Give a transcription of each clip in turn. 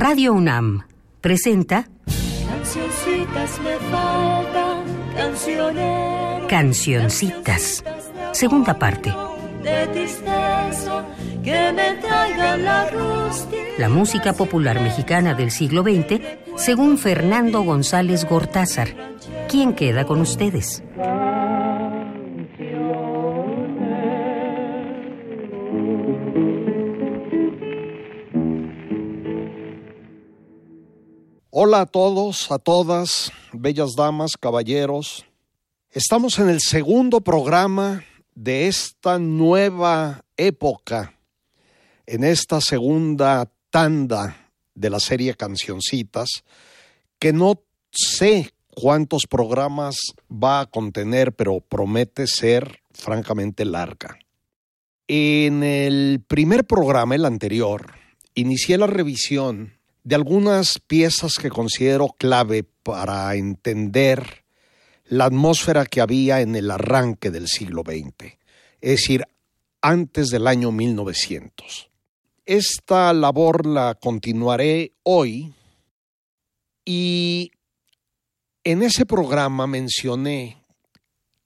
Radio UNAM presenta Cancioncitas me faltan. Cancioncitas, segunda parte. De tristeza que me traigan la. La música popular mexicana del siglo XX, según Fernando González Gortázar. ¿Quién queda con ustedes? Hola a todos, a todas, bellas damas, caballeros. Estamos en el segundo programa de esta nueva época, en esta segunda tanda de la serie Cancioncitas, que no sé cuántos programas va a contener, pero promete ser francamente larga. En el primer programa, el anterior, inicié la revisión de algunas piezas que considero clave para entender la atmósfera que había en el arranque del siglo XX, es decir, antes del año 1900. Esta labor la continuaré hoy y en ese programa mencioné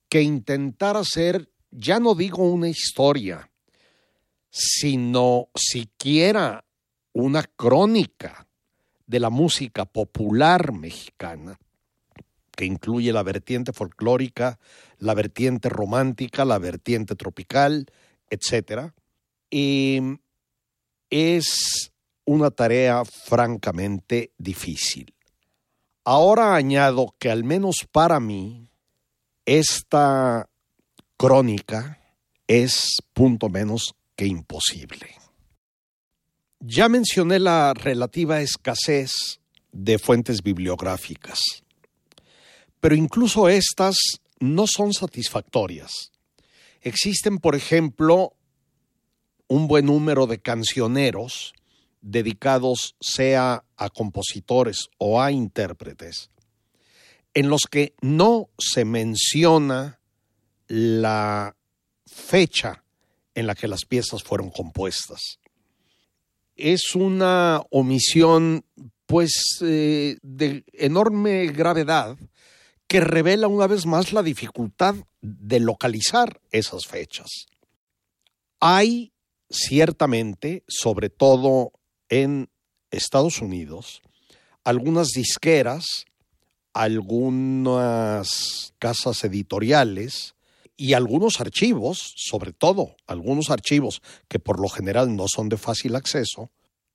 que intentar hacer, ya no digo una historia, sino siquiera una crónica de la música popular mexicana, que incluye la vertiente folclórica, la vertiente romántica, la vertiente tropical, etc. Es una tarea francamente difícil. Ahora añado que al menos para mí, esta crónica es punto menos que imposible. Ya mencioné la relativa escasez de fuentes bibliográficas, pero incluso estas no son satisfactorias. Existen, por ejemplo, un buen número de cancioneros dedicados sea a compositores o a intérpretes, en los que no se menciona la fecha en la que las piezas fueron compuestas es una omisión pues eh, de enorme gravedad que revela una vez más la dificultad de localizar esas fechas. Hay ciertamente, sobre todo en Estados Unidos, algunas disqueras, algunas casas editoriales y algunos archivos, sobre todo algunos archivos que por lo general no son de fácil acceso,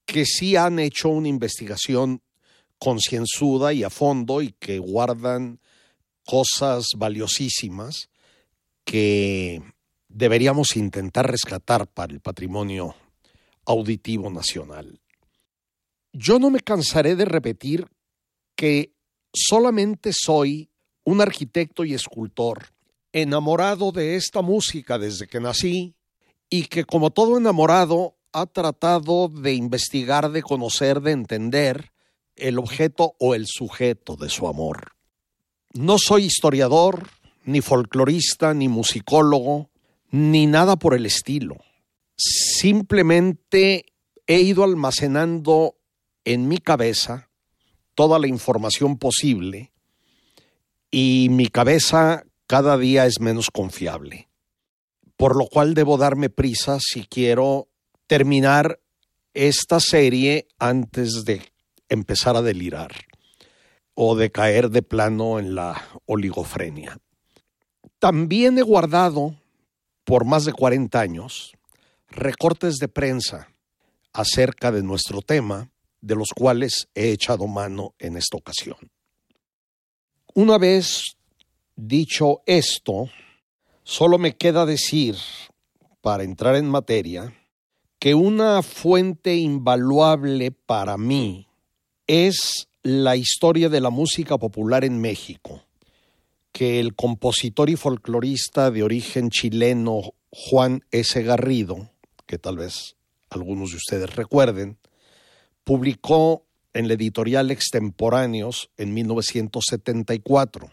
que sí han hecho una investigación concienzuda y a fondo y que guardan cosas valiosísimas que deberíamos intentar rescatar para el patrimonio auditivo nacional. Yo no me cansaré de repetir que solamente soy un arquitecto y escultor enamorado de esta música desde que nací y que como todo enamorado ha tratado de investigar, de conocer, de entender el objeto o el sujeto de su amor. No soy historiador, ni folclorista, ni musicólogo, ni nada por el estilo. Simplemente he ido almacenando en mi cabeza toda la información posible y mi cabeza cada día es menos confiable. Por lo cual debo darme prisa si quiero terminar esta serie antes de empezar a delirar o de caer de plano en la oligofrenia. También he guardado por más de 40 años recortes de prensa acerca de nuestro tema, de los cuales he echado mano en esta ocasión. Una vez dicho esto, solo me queda decir, para entrar en materia, que una fuente invaluable para mí es la historia de la música popular en México, que el compositor y folclorista de origen chileno Juan S. Garrido, que tal vez algunos de ustedes recuerden, publicó en la editorial Extemporáneos en 1974.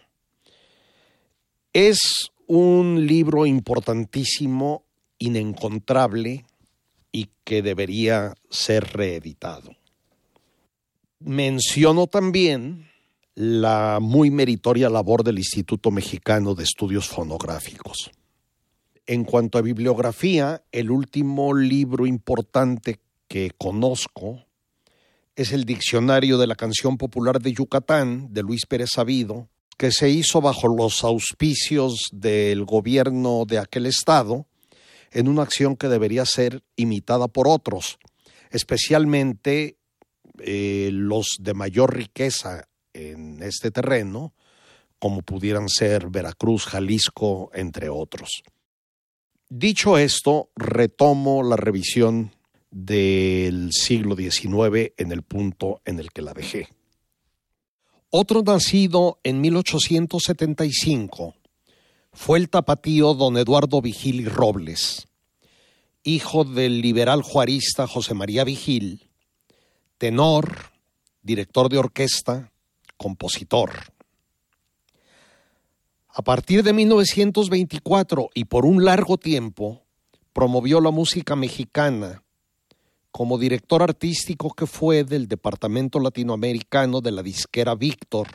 Es un libro importantísimo, inencontrable, y que debería ser reeditado. Menciono también la muy meritoria labor del Instituto Mexicano de Estudios Fonográficos. En cuanto a bibliografía, el último libro importante que conozco es el Diccionario de la Canción Popular de Yucatán de Luis Pérez Sabido, que se hizo bajo los auspicios del gobierno de aquel estado en una acción que debería ser imitada por otros, especialmente eh, los de mayor riqueza en este terreno, como pudieran ser Veracruz, Jalisco, entre otros. Dicho esto, retomo la revisión del siglo XIX en el punto en el que la dejé. Otro nacido en 1875 fue el tapatío don Eduardo Vigil y Robles, hijo del liberal juarista José María Vigil, tenor, director de orquesta, compositor. A partir de 1924 y por un largo tiempo, promovió la música mexicana como director artístico que fue del Departamento Latinoamericano de la disquera Víctor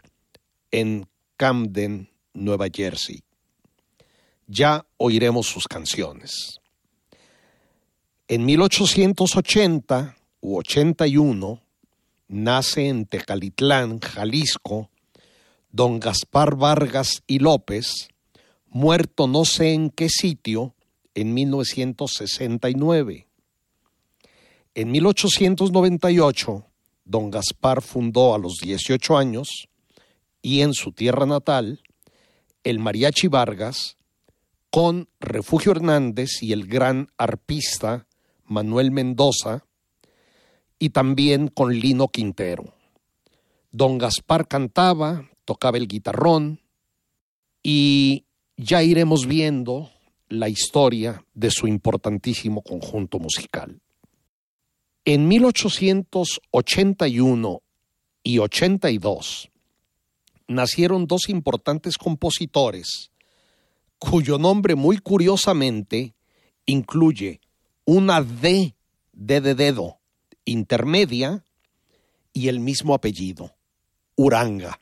en Camden, Nueva Jersey. Ya oiremos sus canciones. En 1880 u 81 nace en Tecalitlán, Jalisco, don Gaspar Vargas y López, muerto no sé en qué sitio en 1969. En 1898, don Gaspar fundó a los 18 años y en su tierra natal el Mariachi Vargas con Refugio Hernández y el gran arpista Manuel Mendoza y también con Lino Quintero. Don Gaspar cantaba, tocaba el guitarrón y ya iremos viendo la historia de su importantísimo conjunto musical. En 1881 y 82 nacieron dos importantes compositores cuyo nombre muy curiosamente incluye una D de dedo intermedia y el mismo apellido, Uranga,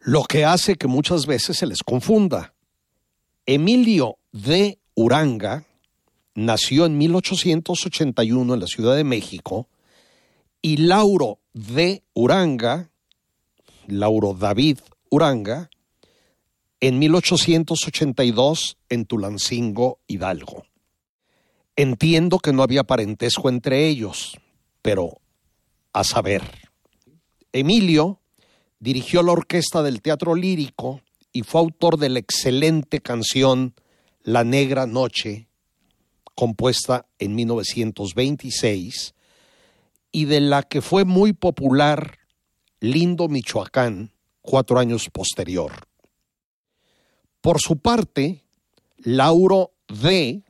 lo que hace que muchas veces se les confunda. Emilio de Uranga nació en 1881 en la Ciudad de México y Lauro de Uranga, Lauro David Uranga, en 1882 en Tulancingo, Hidalgo. Entiendo que no había parentesco entre ellos, pero a saber. Emilio dirigió la orquesta del teatro lírico y fue autor de la excelente canción La Negra Noche, compuesta en 1926, y de la que fue muy popular Lindo Michoacán, cuatro años posterior. Por su parte, Lauro D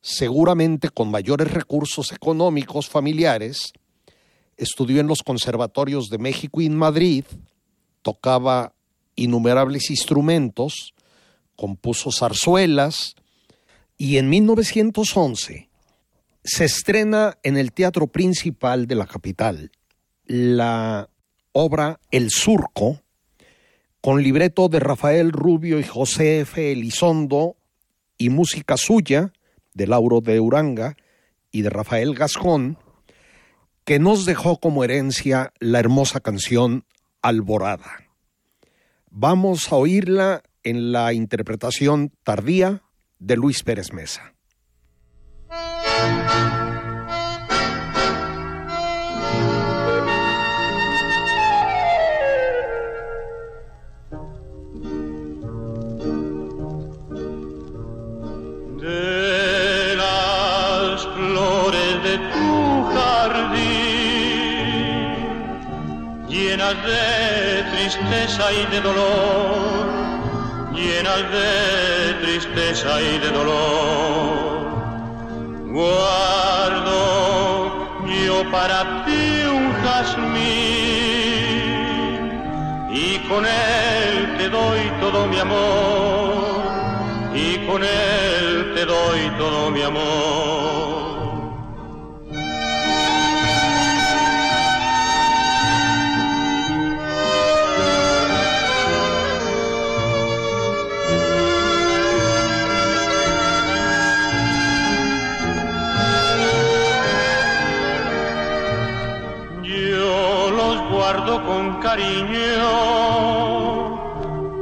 seguramente con mayores recursos económicos familiares, estudió en los conservatorios de México y en Madrid, tocaba innumerables instrumentos, compuso zarzuelas y en 1911 se estrena en el Teatro Principal de la capital la obra El Surco, con libreto de Rafael Rubio y José F. Elizondo y música suya, de Lauro de Uranga y de Rafael Gascón, que nos dejó como herencia la hermosa canción Alborada. Vamos a oírla en la interpretación tardía de Luis Pérez Mesa. de tristeza y de dolor, llenas de tristeza y de dolor. Guardo yo para ti un jazmín y con él te doy todo mi amor y con él te doy todo mi amor.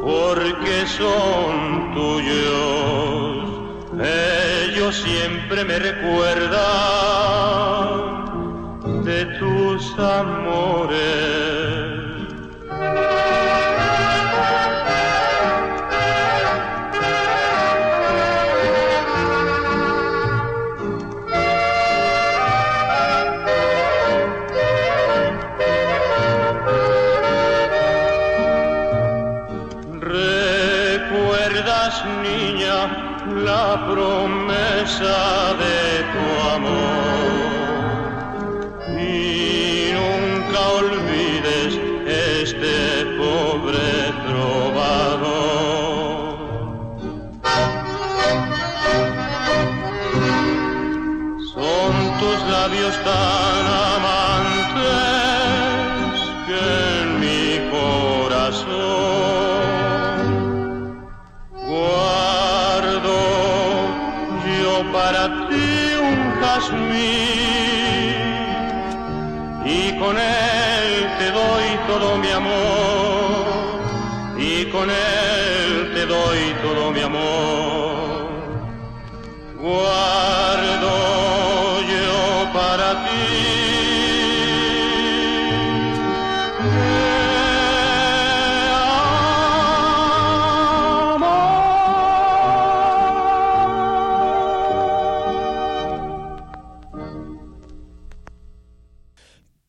Porque son tuyos. Ellos siempre me recuerdan de tus amores. Tus labios tan amantes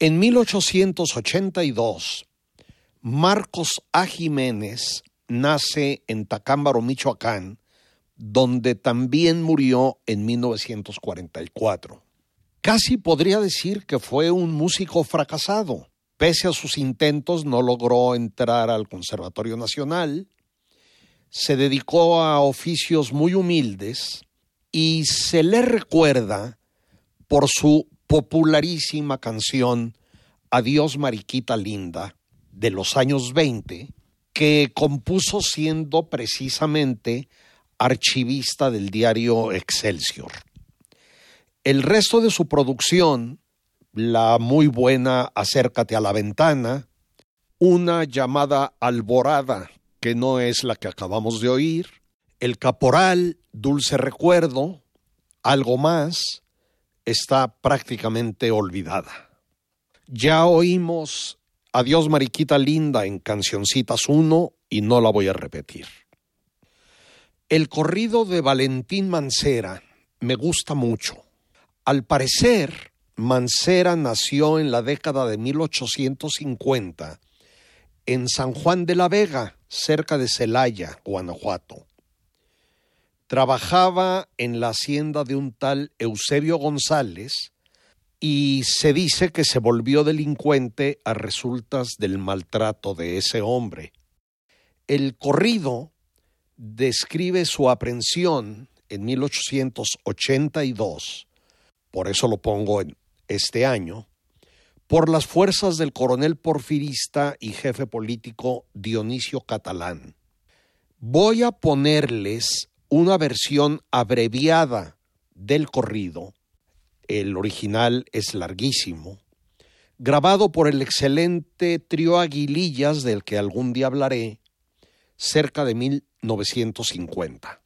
En 1882, Marcos A. Jiménez nace en Tacámbaro, Michoacán, donde también murió en 1944. Casi podría decir que fue un músico fracasado. Pese a sus intentos, no logró entrar al Conservatorio Nacional, se dedicó a oficios muy humildes y se le recuerda por su popularísima canción Adiós Mariquita Linda de los años 20, que compuso siendo precisamente archivista del diario Excelsior. El resto de su producción, la muy buena Acércate a la ventana, una llamada Alborada, que no es la que acabamos de oír, El Caporal, Dulce Recuerdo, algo más, está prácticamente olvidada. Ya oímos Adiós Mariquita Linda en Cancioncitas 1 y no la voy a repetir. El corrido de Valentín Mancera me gusta mucho. Al parecer, Mancera nació en la década de 1850 en San Juan de la Vega, cerca de Celaya, Guanajuato. Trabajaba en la hacienda de un tal Eusebio González y se dice que se volvió delincuente a resultas del maltrato de ese hombre. El corrido describe su aprehensión en 1882, por eso lo pongo en este año, por las fuerzas del coronel porfirista y jefe político Dionisio Catalán. Voy a ponerles una versión abreviada del corrido, el original es larguísimo, grabado por el excelente trío Aguilillas del que algún día hablaré, cerca de 1950.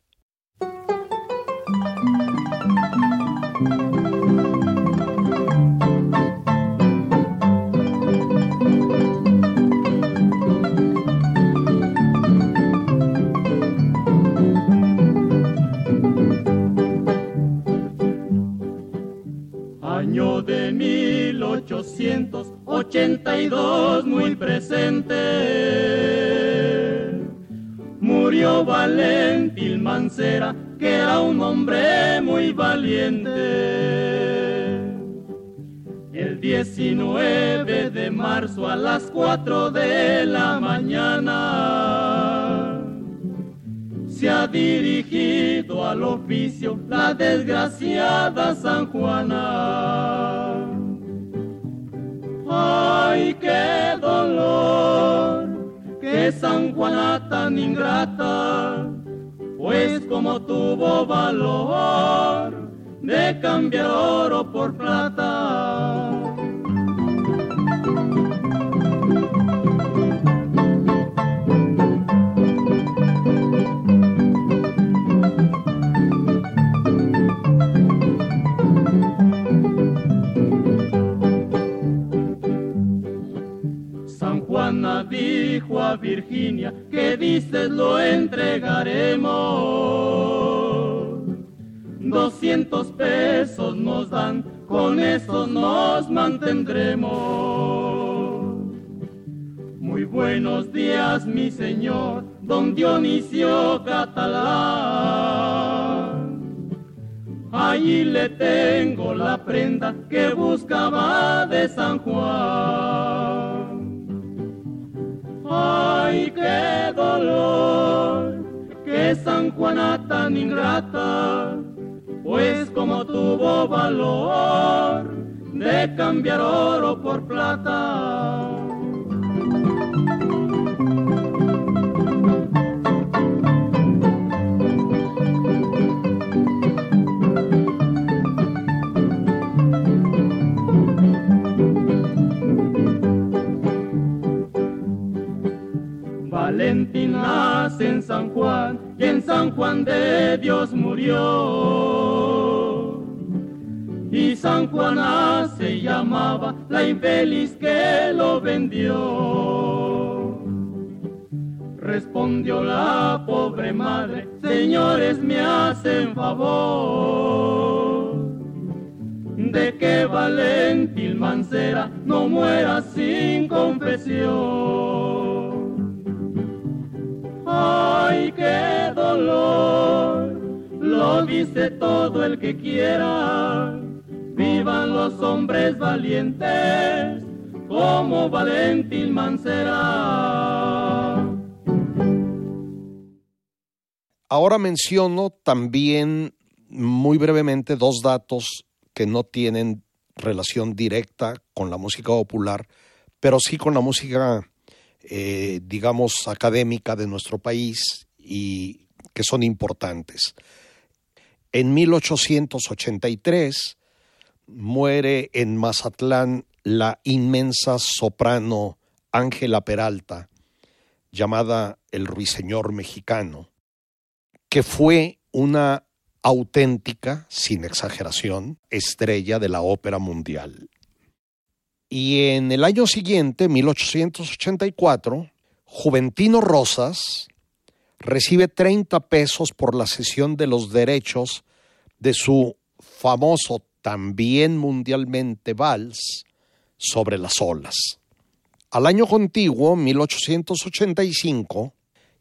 1882 muy presente. Murió Valentín Mancera, que era un hombre muy valiente. El 19 de marzo a las 4 de la mañana se ha dirigido al oficio la desgraciada San Juana. Ay, qué dolor, que San Juana tan ingrata, pues como tuvo valor de cambiar oro por plata. Virginia que dices lo entregaremos. Doscientos pesos nos dan, con eso nos mantendremos. Muy buenos días, mi señor, don Dionisio Catalán. Allí le tengo la prenda que buscaba de San Juan. Ay, qué dolor, que San Juana tan ingrata, pues como tuvo valor de cambiar oro por plata. San Juan de Dios murió. Y San Juan se llamaba la infeliz que lo vendió. Respondió la pobre madre, señores me hacen favor de que Valentín Mancera no muera sin confesión. Ay, qué dolor, lo dice todo el que quiera. Vivan los hombres valientes como Valentín Mancera. Ahora menciono también muy brevemente dos datos que no tienen relación directa con la música popular, pero sí con la música eh, digamos, académica de nuestro país y que son importantes. En 1883 muere en Mazatlán la inmensa soprano Ángela Peralta, llamada el Ruiseñor Mexicano, que fue una auténtica, sin exageración, estrella de la ópera mundial. Y en el año siguiente, 1884, Juventino Rosas recibe 30 pesos por la cesión de los derechos de su famoso, también mundialmente, vals sobre las olas. Al año contiguo, 1885,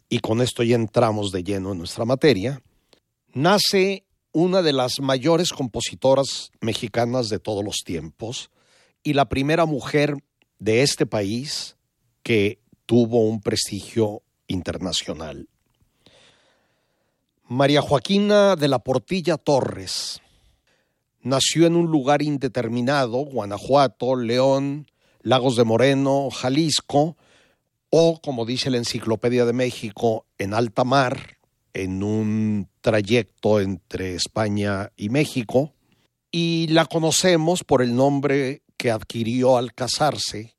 y con esto ya entramos de lleno en nuestra materia, nace una de las mayores compositoras mexicanas de todos los tiempos, y la primera mujer de este país que tuvo un prestigio internacional. María Joaquina de la Portilla Torres nació en un lugar indeterminado, Guanajuato, León, Lagos de Moreno, Jalisco, o, como dice la Enciclopedia de México, en alta mar, en un trayecto entre España y México, y la conocemos por el nombre que adquirió al casarse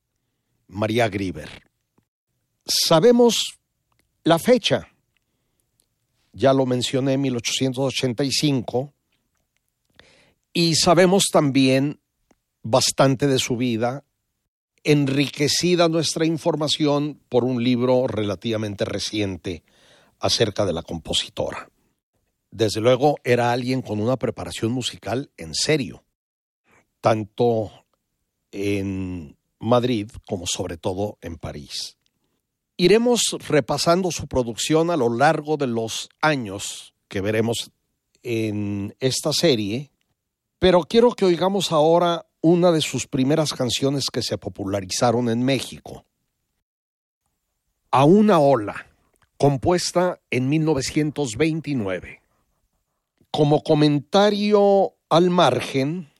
María Grieber. Sabemos la fecha, ya lo mencioné, 1885, y sabemos también bastante de su vida, enriquecida nuestra información por un libro relativamente reciente acerca de la compositora. Desde luego era alguien con una preparación musical en serio, tanto en Madrid como sobre todo en París. Iremos repasando su producción a lo largo de los años que veremos en esta serie, pero quiero que oigamos ahora una de sus primeras canciones que se popularizaron en México. A una ola, compuesta en 1929. Como comentario al margen,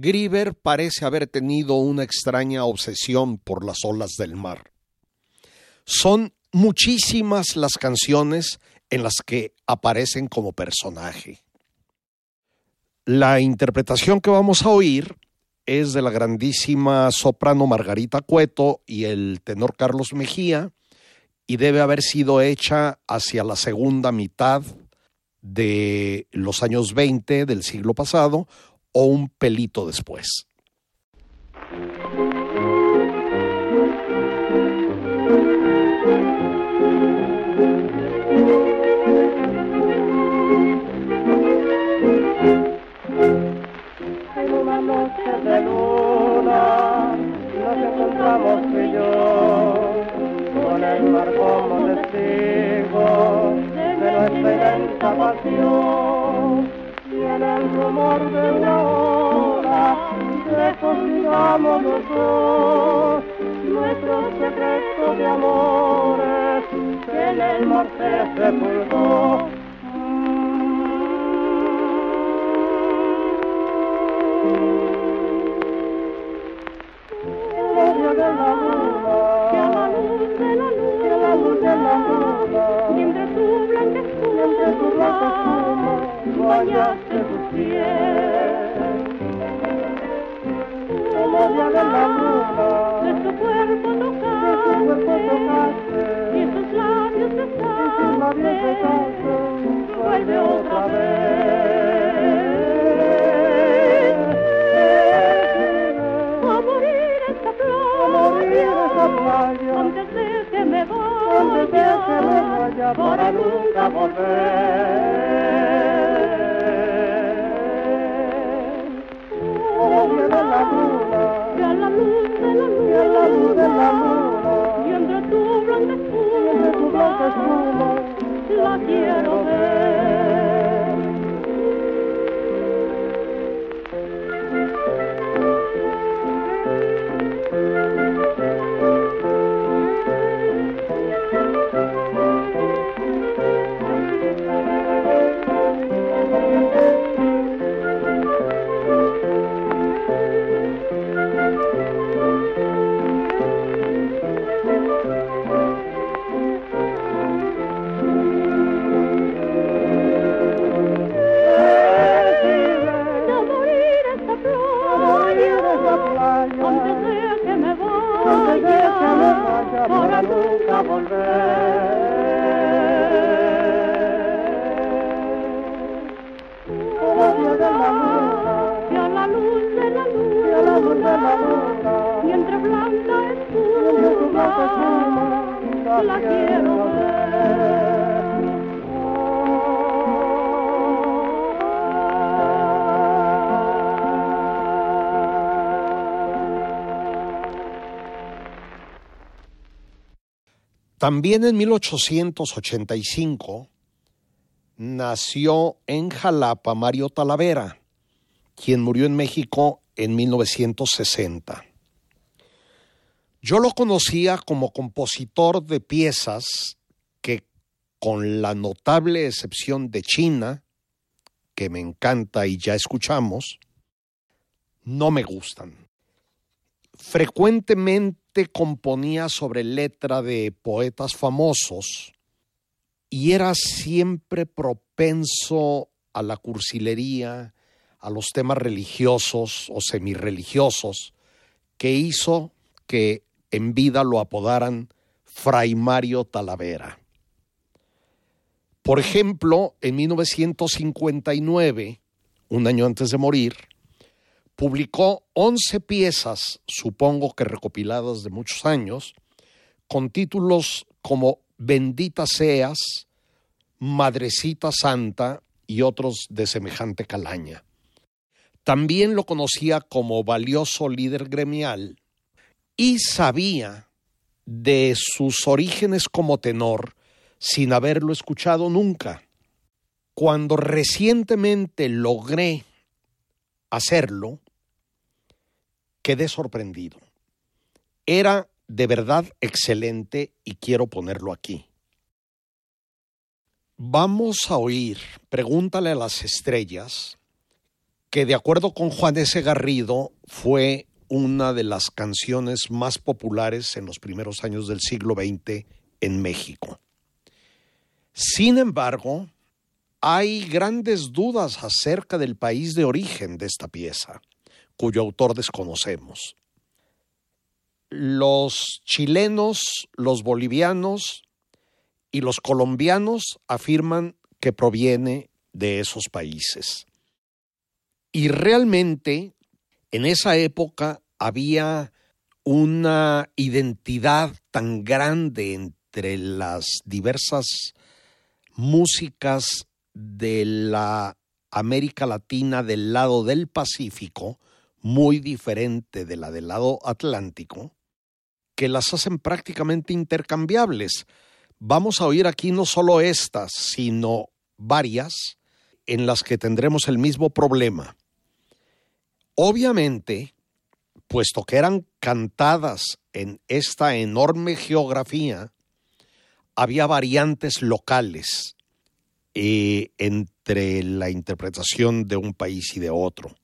Grieber parece haber tenido una extraña obsesión por las olas del mar. Son muchísimas las canciones en las que aparecen como personaje. La interpretación que vamos a oír es de la grandísima soprano Margarita Cueto y el tenor Carlos Mejía y debe haber sido hecha hacia la segunda mitad de los años 20 del siglo pasado o un pelito después. También en 1885 nació en Jalapa Mario Talavera, quien murió en México en 1960. Yo lo conocía como compositor de piezas que, con la notable excepción de China, que me encanta y ya escuchamos, no me gustan. Frecuentemente componía sobre letra de poetas famosos y era siempre propenso a la cursilería, a los temas religiosos o semirreligiosos, que hizo que en vida lo apodaran Fray Mario Talavera. Por ejemplo, en 1959, un año antes de morir, publicó 11 piezas, supongo que recopiladas de muchos años, con títulos como Bendita seas, Madrecita Santa y otros de semejante calaña. También lo conocía como valioso líder gremial y sabía de sus orígenes como tenor sin haberlo escuchado nunca. Cuando recientemente logré hacerlo, quedé sorprendido. Era de verdad excelente y quiero ponerlo aquí. Vamos a oír Pregúntale a las estrellas, que de acuerdo con Juan S. Garrido fue una de las canciones más populares en los primeros años del siglo XX en México. Sin embargo, hay grandes dudas acerca del país de origen de esta pieza, cuyo autor desconocemos. Los chilenos, los bolivianos y los colombianos afirman que proviene de esos países. Y realmente en esa época había una identidad tan grande entre las diversas músicas de la América Latina del lado del Pacífico, muy diferente de la del lado Atlántico, que las hacen prácticamente intercambiables. Vamos a oír aquí no solo estas, sino varias en las que tendremos el mismo problema. Obviamente, puesto que eran cantadas en esta enorme geografía, había variantes locales eh, entre la interpretación de un país y de otro.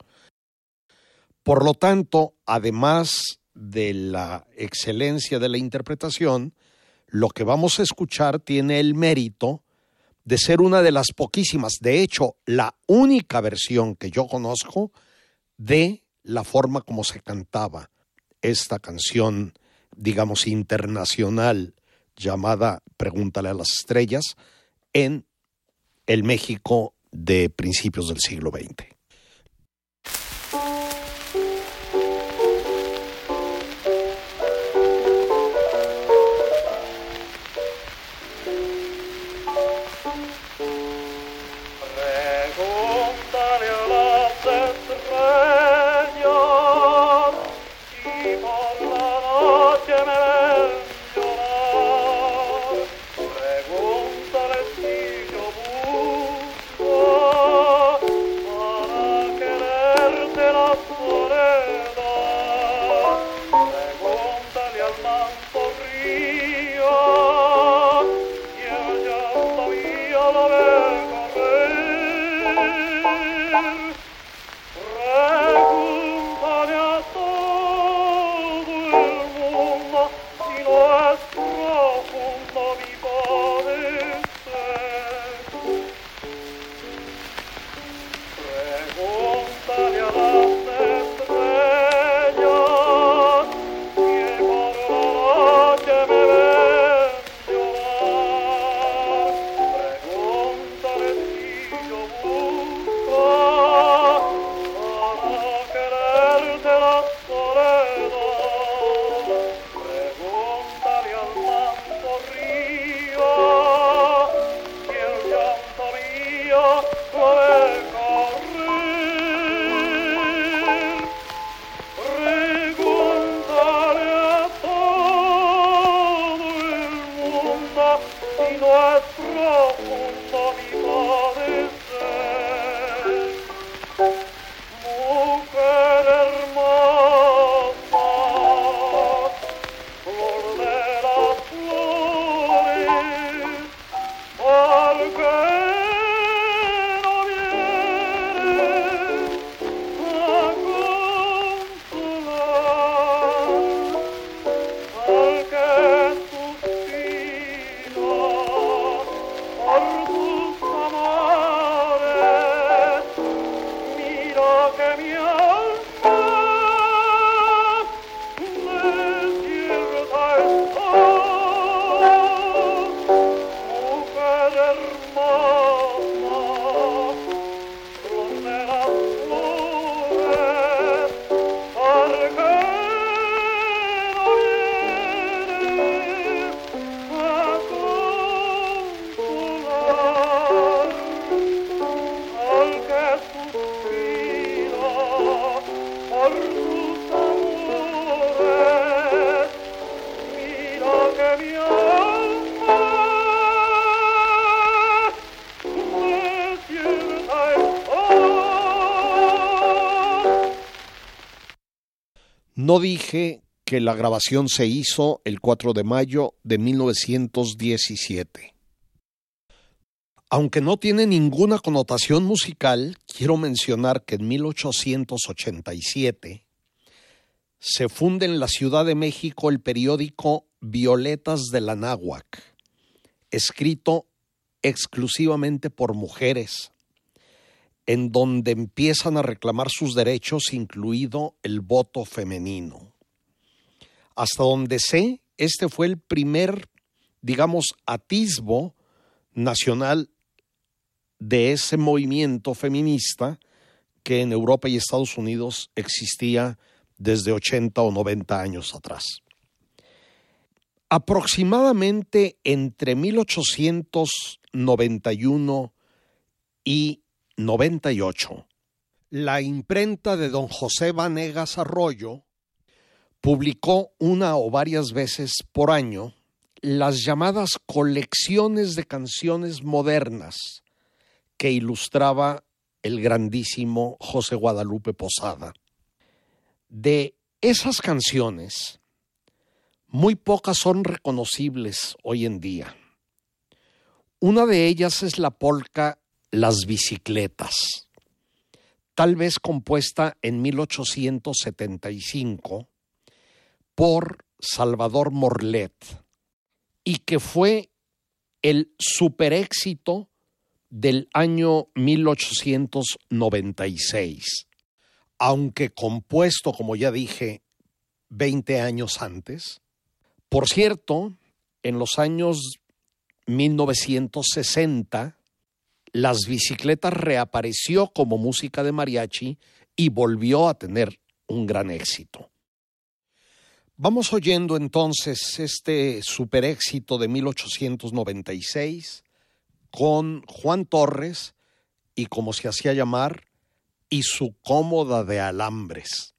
Por lo tanto, además de la excelencia de la interpretación, lo que vamos a escuchar tiene el mérito de ser una de las poquísimas, de hecho, la única versión que yo conozco de la forma como se cantaba esta canción, digamos, internacional llamada Pregúntale a las estrellas en el México de principios del siglo XX. Que la grabación se hizo el 4 de mayo de 1917. Aunque no tiene ninguna connotación musical, quiero mencionar que en 1887 se funde en la Ciudad de México el periódico Violetas de la Náhuac, escrito exclusivamente por mujeres, en donde empiezan a reclamar sus derechos, incluido el voto femenino. Hasta donde sé, este fue el primer, digamos, atisbo nacional de ese movimiento feminista que en Europa y Estados Unidos existía desde 80 o 90 años atrás. Aproximadamente entre 1891 y 98, la imprenta de don José Vanegas Arroyo publicó una o varias veces por año las llamadas colecciones de canciones modernas que ilustraba el grandísimo José Guadalupe Posada. De esas canciones, muy pocas son reconocibles hoy en día. Una de ellas es la polca Las bicicletas, tal vez compuesta en 1875 por Salvador Morlet y que fue el superéxito del año 1896, aunque compuesto, como ya dije, 20 años antes. Por cierto, en los años 1960, las bicicletas reapareció como música de mariachi y volvió a tener un gran éxito. Vamos oyendo entonces este super éxito de 1896 con Juan Torres y como se hacía llamar, y su cómoda de alambres.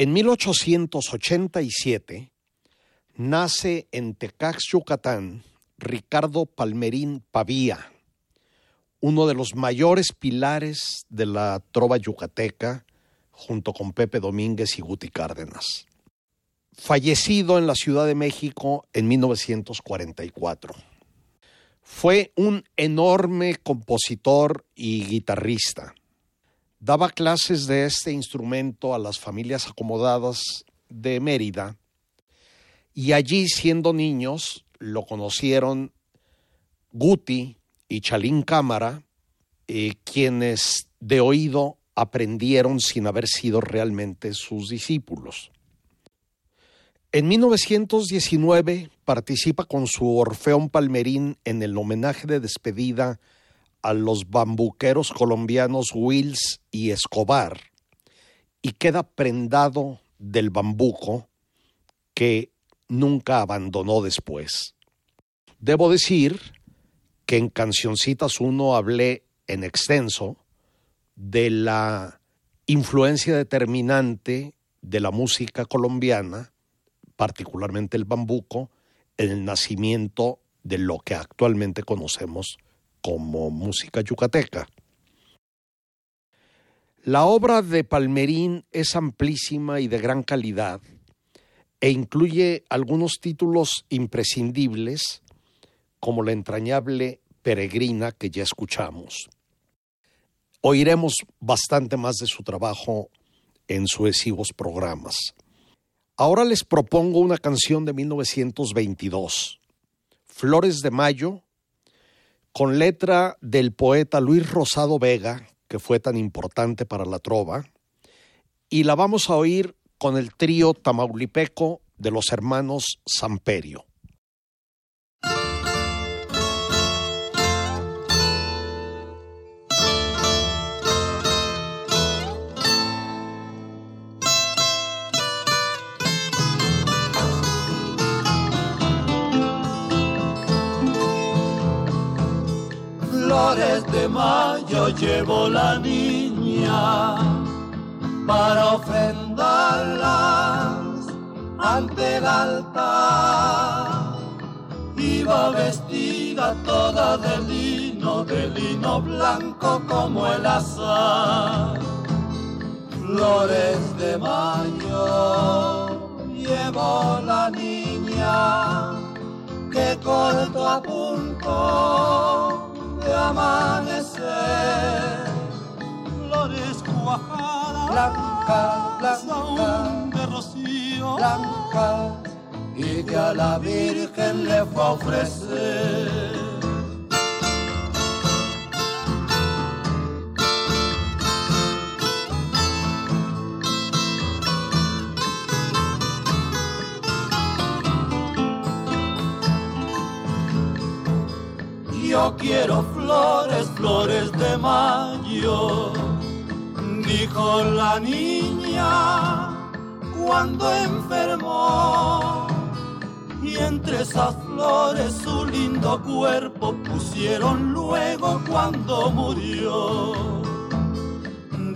En 1887 nace en Tecax, Yucatán, Ricardo Palmerín Pavía, uno de los mayores pilares de la trova yucateca, junto con Pepe Domínguez y Guti Cárdenas. Fallecido en la Ciudad de México en 1944. Fue un enorme compositor y guitarrista daba clases de este instrumento a las familias acomodadas de Mérida y allí siendo niños lo conocieron Guti y Chalín Cámara, eh, quienes de oído aprendieron sin haber sido realmente sus discípulos. En 1919 participa con su Orfeón Palmerín en el homenaje de despedida a los bambuqueros colombianos Wills y Escobar y queda prendado del bambuco que nunca abandonó después. Debo decir que en Cancioncitas 1 hablé en extenso de la influencia determinante de la música colombiana, particularmente el bambuco, en el nacimiento de lo que actualmente conocemos como música yucateca. La obra de Palmerín es amplísima y de gran calidad e incluye algunos títulos imprescindibles como la entrañable Peregrina que ya escuchamos. Oiremos bastante más de su trabajo en sucesivos programas. Ahora les propongo una canción de 1922, Flores de Mayo, con letra del poeta Luis Rosado Vega, que fue tan importante para la trova, y la vamos a oír con el trío tamaulipeco de los hermanos Samperio. Flores de mayo llevó la niña para ofrendarlas ante el altar. Iba vestida toda de lino, de lino blanco como el azar. Flores de mayo llevó la niña que corto a punto de amanecer. Flores cuajadas, Blanca, aún blanca, de rocío, blanca, y que a la Virgen le fue a ofrecer. Yo quiero flores, flores de mayo, dijo la niña cuando enfermó. Y entre esas flores su lindo cuerpo pusieron luego cuando murió.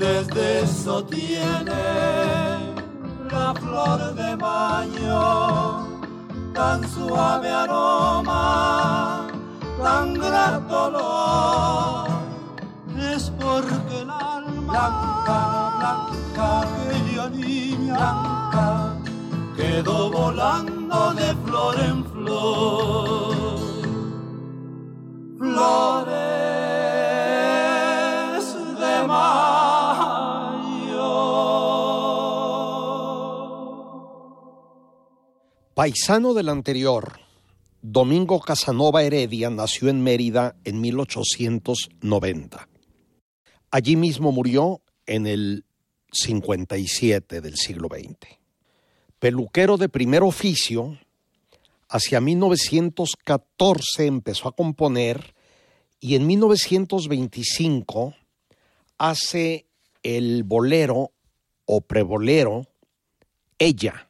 Desde eso tiene la flor de mayo tan suave aroma, tan grato olor. Es porque el alma blanca, blanca, aquella niña blanca, quedó volando de flor en flor. Flores de mayo. Paisano del anterior, Domingo Casanova Heredia nació en Mérida en 1890. Allí mismo murió en el 57 del siglo XX. Peluquero de primer oficio, hacia 1914 empezó a componer y en 1925 hace el bolero o prebolero Ella.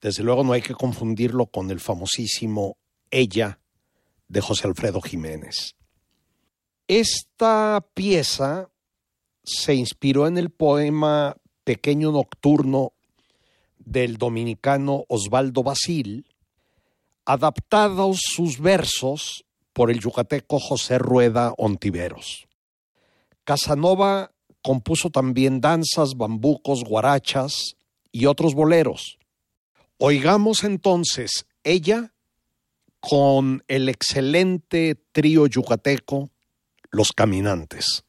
Desde luego no hay que confundirlo con el famosísimo Ella de José Alfredo Jiménez. Esta pieza se inspiró en el poema Pequeño Nocturno del dominicano Osvaldo Basil, adaptados sus versos por el yucateco José Rueda Ontiveros. Casanova compuso también danzas, bambucos, guarachas y otros boleros. Oigamos entonces ella con el excelente trío yucateco Los Caminantes.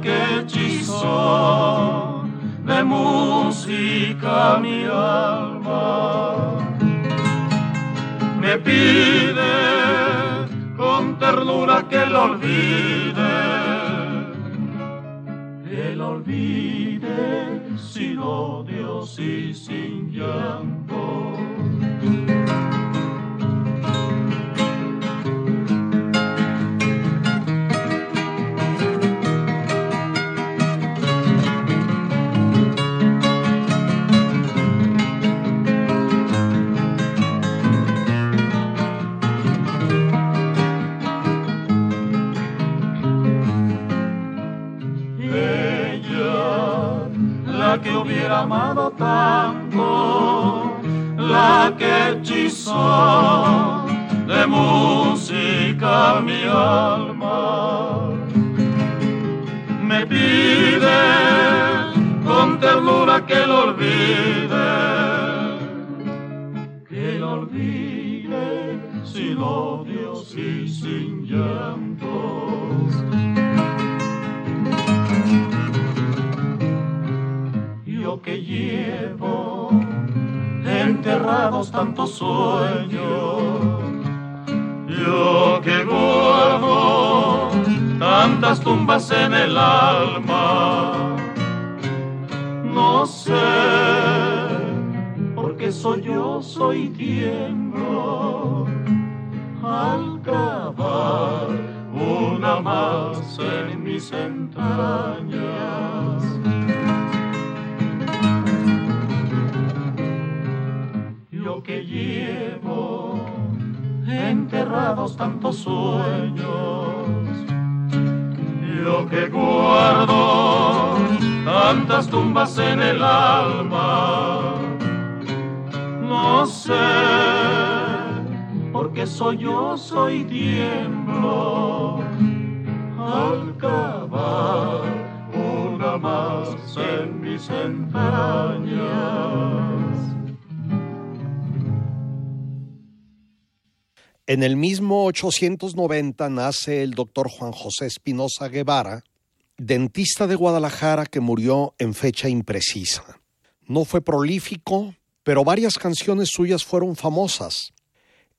Que hechizó de música mi alma, me pide con ternura que lo olvide, que lo olvide sin odios y sin llanto. Hubiera amado tanto, la que hechizó de música mi alma. Me pide con ternura que lo olvide, que lo olvide sin odios y sin llantos. Que llevo enterrados tantos sueños, yo que guardo tantas tumbas en el alma, no sé porque soy yo, soy tiemblo al cavar una más en mis entrañas. Que llevo enterrados tantos sueños, yo que guardo tantas tumbas en el alma, no sé porque soy yo, soy tiemblo al cavar una más en mis entrañas. En el mismo 890 nace el doctor Juan José Espinosa Guevara, dentista de Guadalajara que murió en fecha imprecisa. No fue prolífico, pero varias canciones suyas fueron famosas.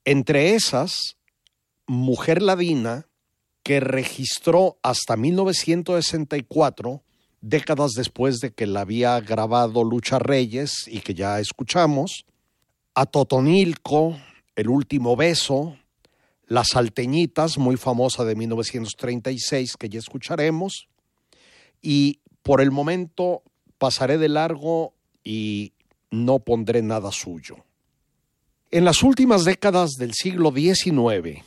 Entre esas, Mujer Ladina, que registró hasta 1964, décadas después de que la había grabado Lucha Reyes y que ya escuchamos, a Totonilco, El último beso, Las Salteñitas, muy famosa de 1936, que ya escucharemos, y por el momento pasaré de largo y no pondré nada suyo. En las últimas décadas del siglo XIX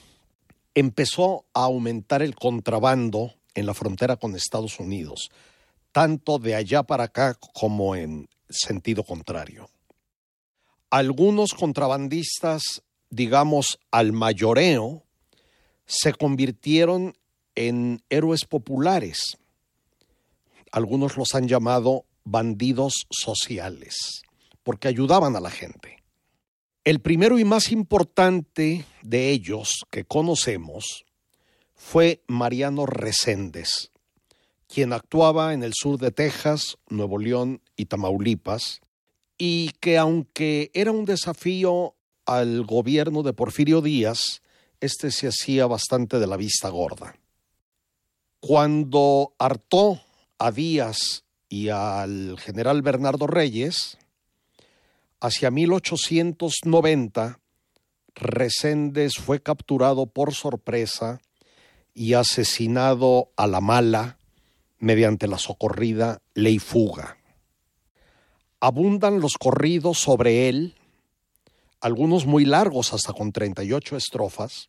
empezó a aumentar el contrabando en la frontera con Estados Unidos, tanto de allá para acá como en sentido contrario. Algunos contrabandistas, digamos al mayoreo, se convirtieron en héroes populares. Algunos los han llamado bandidos sociales, porque ayudaban a la gente. El primero y más importante de ellos que conocemos fue Mariano Reséndez, quien actuaba en el sur de Texas, Nuevo León y Tamaulipas, y que aunque era un desafío al gobierno de Porfirio Díaz, este se hacía bastante de la vista gorda. Cuando hartó a Díaz y al general Bernardo Reyes, hacia 1890, Reséndez fue capturado por sorpresa y asesinado a la mala mediante la socorrida ley fuga. Abundan los corridos sobre él, algunos muy largos hasta con 38 estrofas,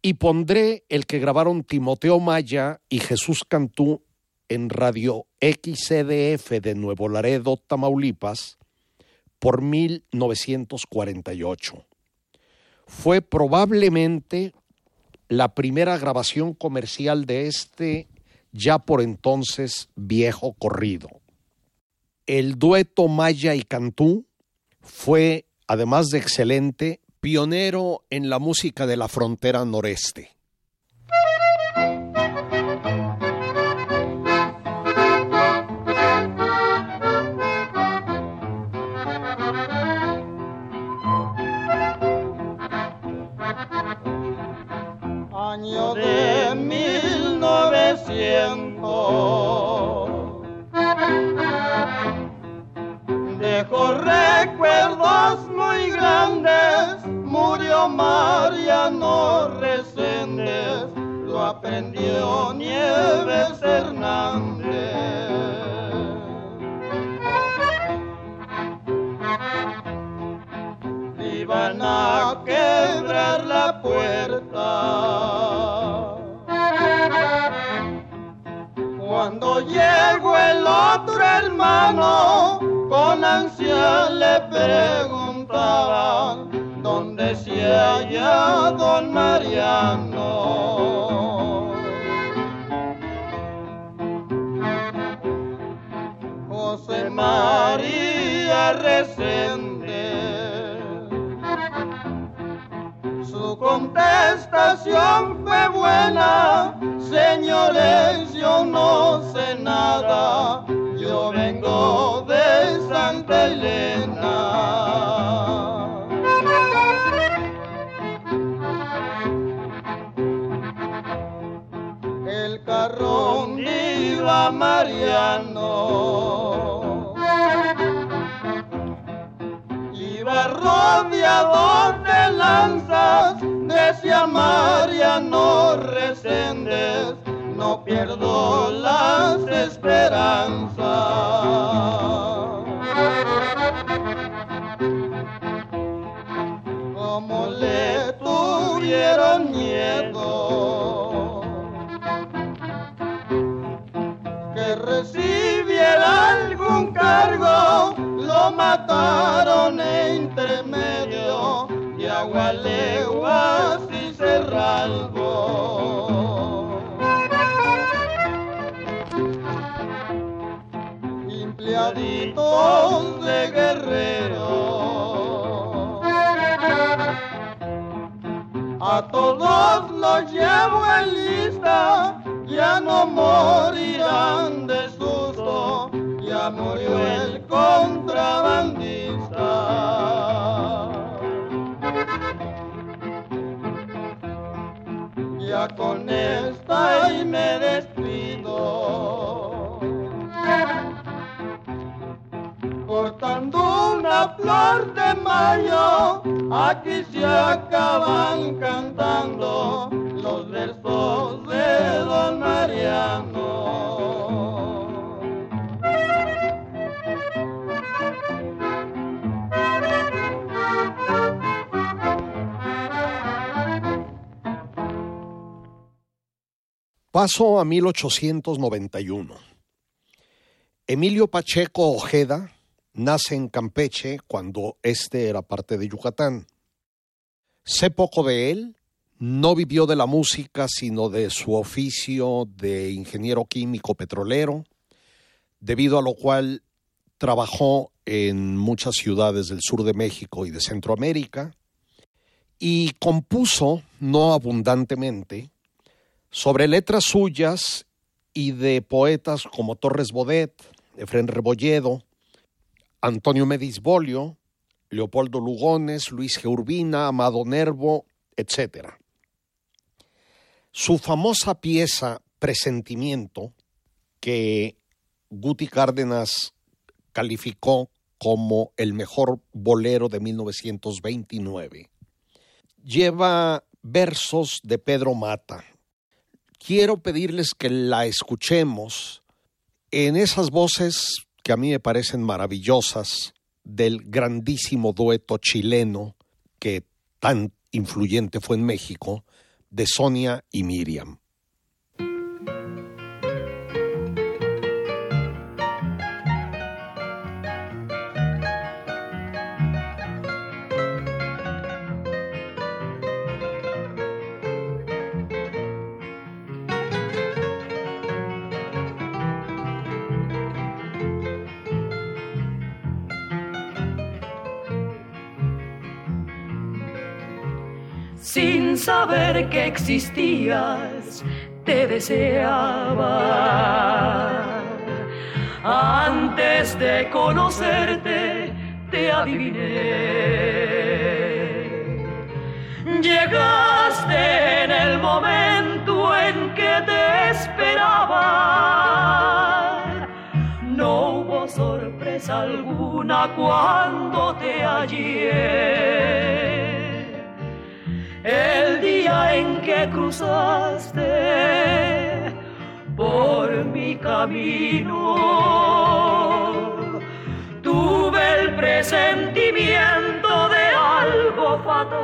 y pondré el que grabaron Timoteo Maya y Jesús Cantú en Radio XCDF de Nuevo Laredo, Tamaulipas, por 1948. Fue probablemente la primera grabación comercial de este ya por entonces viejo corrido. El dueto Maya y Cantú fue, además de excelente, pionero en la música de la frontera noreste. Murió Mariano Reséndez Lo aprendió Nieves Hernández. Iban a quebrar la puerta. Cuando llegó el otro hermano, con ansia le preguntaban halla don Mariano. José María Resende. Su contestación fue buena, rodeado de lanzas, decía Mariano Reséndez, no pierdo las esperanzas. Empleaditos de guerrero. A todos los llevo en lista, ya no morirán Paso a 1891. Emilio Pacheco Ojeda nace en Campeche cuando este era parte de Yucatán. Sé poco de él, no vivió de la música, sino de su oficio de ingeniero químico petrolero, debido a lo cual trabajó en muchas ciudades del sur de México y de Centroamérica, y compuso, no abundantemente, sobre letras suyas y de poetas como Torres Bodet, Efrén Rebolledo, Antonio Medisbolio, Leopoldo Lugones, Luis G. Urbina, Amado Nervo, etc. Su famosa pieza Presentimiento, que Guti Cárdenas calificó como el mejor bolero de 1929, lleva versos de Pedro Mata. Quiero pedirles que la escuchemos en esas voces que a mí me parecen maravillosas del grandísimo dueto chileno que tan influyente fue en México, de Sonia y Miriam. Saber que existías, te deseaba. Antes de conocerte, te adiviné. Llegaste en el momento en que te esperaba. No hubo sorpresa alguna cuando te hallé el día en que cruzaste por mi camino. Tuve el presentimiento de algo fatal.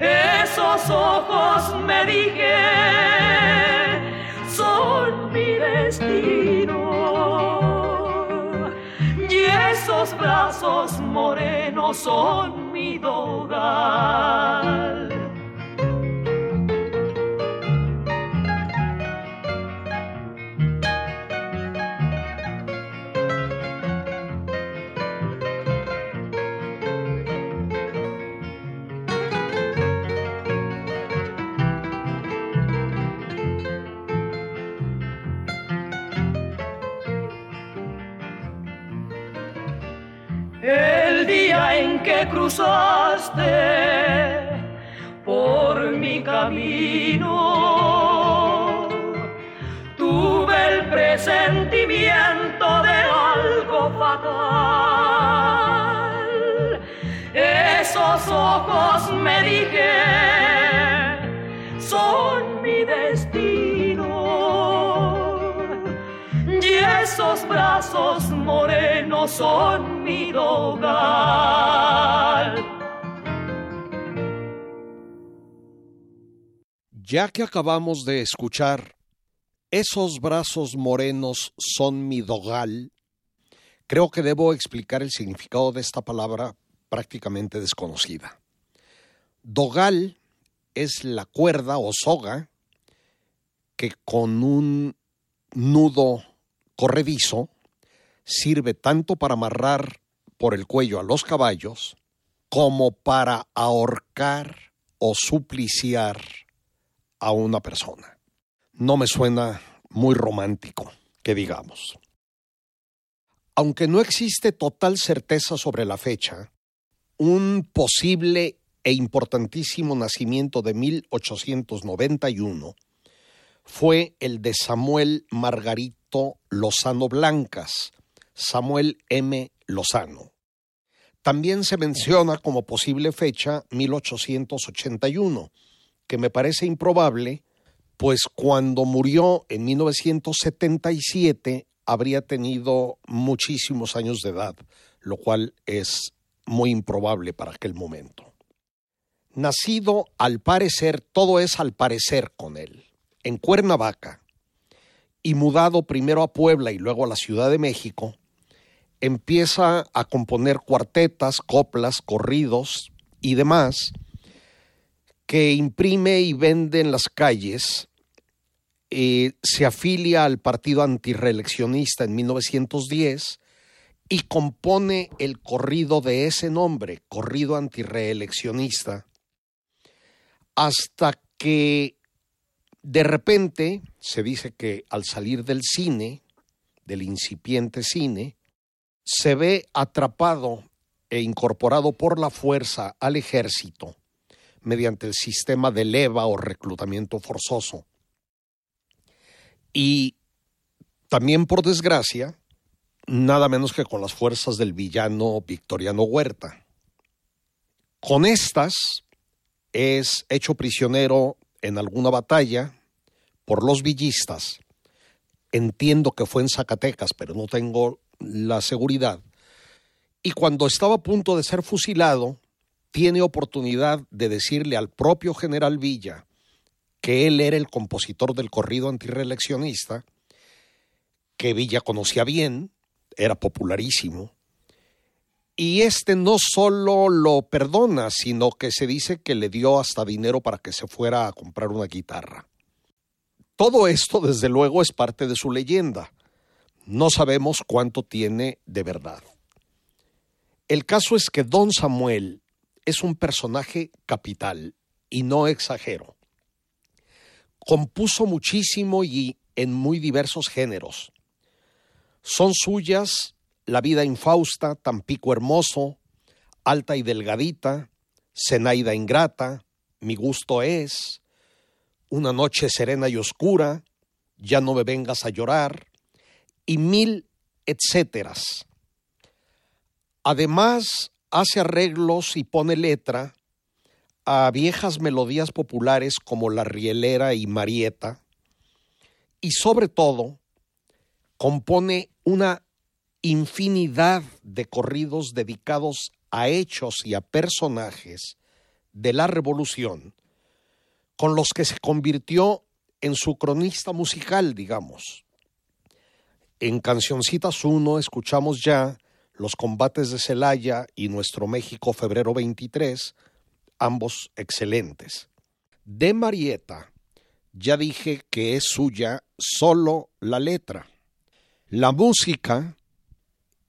Esos ojos me dije, destino. Y esos brazos morenos son dogal. Que cruzaste por mi camino. Tuve el presentimiento de algo fatal. Esos ojos me dije, son mi destino. Esos brazos morenos son mi dogal. Ya que acabamos de escuchar Esos brazos morenos son mi dogal, creo que debo explicar el significado de esta palabra prácticamente desconocida. Dogal es la cuerda o soga que con un nudo corredizo sirve tanto para amarrar por el cuello a los caballos como para ahorcar o supliciar a una persona. No me suena muy romántico, que digamos. Aunque no existe total certeza sobre la fecha, un posible e importantísimo nacimiento de 1891 fue el de Samuel Lozano Blancas, Samuel M. Lozano. También se menciona como posible fecha 1881, que me parece improbable, pues cuando murió en 1977 habría tenido muchísimos años de edad, lo cual es muy improbable para aquel momento. Nacido, al parecer, todo es al parecer con él, en Cuernavaca, y mudado primero a Puebla y luego a la Ciudad de México, empieza a componer cuartetas, coplas, corridos y demás que imprime y vende en las calles. Eh, se afilia al partido antireeleccionista en 1910 y compone el corrido de ese nombre, corrido antireeleccionista, hasta que de repente se dice que al salir del cine, del incipiente cine, se ve atrapado e incorporado por la fuerza al ejército mediante el sistema de leva o reclutamiento forzoso. Y también, por desgracia, nada menos que con las fuerzas del villano Victoriano Huerta. Con estas es hecho prisionero en alguna batalla por los villistas. Entiendo que fue en Zacatecas, pero no tengo la seguridad. Y cuando estaba a punto de ser fusilado, tiene oportunidad de decirle al propio general Villa que él era el compositor del corrido antireeleccionista, que Villa conocía bien, era popularísimo, y este no solo lo perdona, sino que se dice que le dio hasta dinero para que se fuera a comprar una guitarra. Todo esto, desde luego, es parte de su leyenda. No sabemos cuánto tiene de verdad. El caso es que Don Samuel es un personaje capital, y no exagero. Compuso muchísimo y en muy diversos géneros. Son suyas La vida infausta, Tampico hermoso, Alta y delgadita, Zenaida ingrata, Mi gusto es, Una noche serena y oscura, Ya no me vengas a llorar, y mil etcéteras. Además, hace arreglos y pone letra a viejas melodías populares como La Rielera y Marieta, y sobre todo compone una infinidad de corridos dedicados a hechos y a personajes de la revolución, con los que se convirtió en su cronista musical, digamos. En Cancioncitas 1 escuchamos ya los combates de Celaya y nuestro México febrero 23, ambos excelentes. De Marieta, ya dije que es suya solo la letra. La música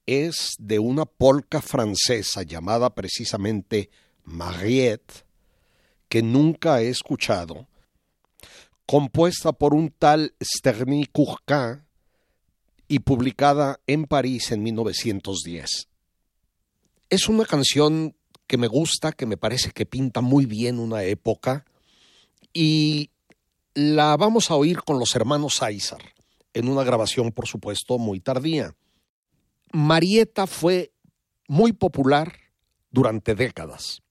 es de una polca francesa llamada precisamente Mariette, que nunca he escuchado, compuesta por un tal Sterny Courquin y publicada en París en 1910. Es una canción que me gusta, que me parece que pinta muy bien una época y la vamos a oír con los hermanos Aizar, en una grabación, por supuesto, muy tardía. Marieta fue muy popular durante décadas.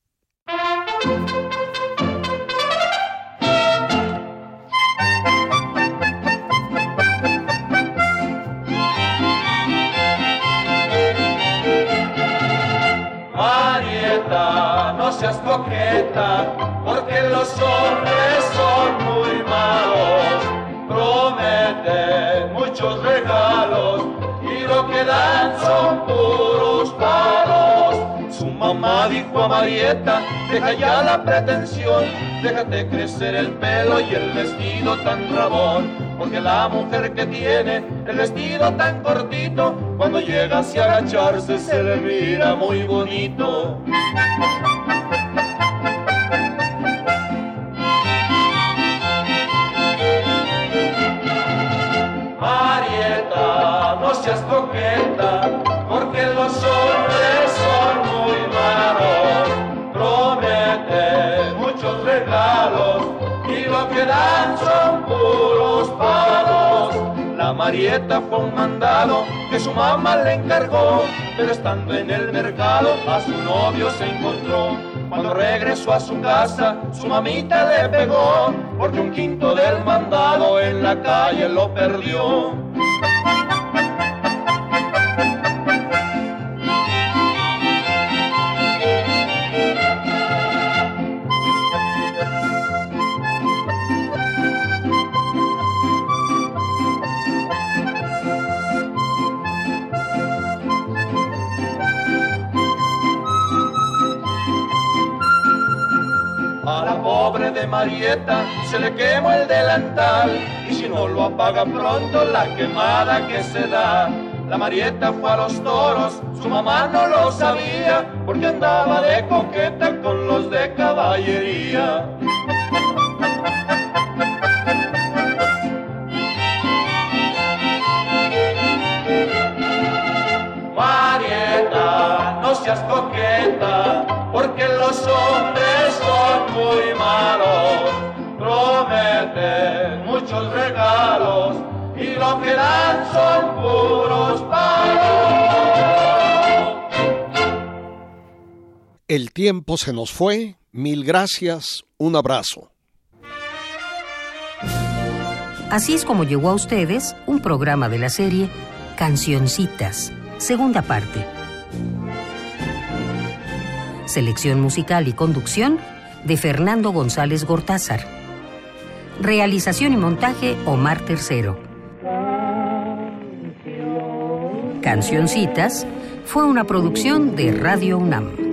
Marieta, no seas coqueta, dijo a Marieta, deja ya la pretensión, déjate crecer el pelo y el vestido tan rabón, porque la mujer que tiene el vestido tan cortito, cuando llega hacia agacharse se le mira muy bonito. Marieta fue un mandado que su mamá le encargó, pero estando en el mercado a su novio se encontró. Cuando regresó a su casa, su mamita le pegó, porque un quinto del mandado en la calle lo perdió. Se le quemó el delantal y si no lo apaga pronto la quemada que se da. La Marieta fue a los toros, su mamá no lo sabía porque andaba de coqueta con los de caballería. Regalos y lo que dan son puros palos. El tiempo se nos fue, mil gracias, un abrazo. Así es como llegó a ustedes un programa de la serie Cancioncitas, segunda parte. Selección musical y conducción de Fernando González Gortázar. Realización y montaje Omar Tercero. Cancioncitas fue una producción de Radio UNAM.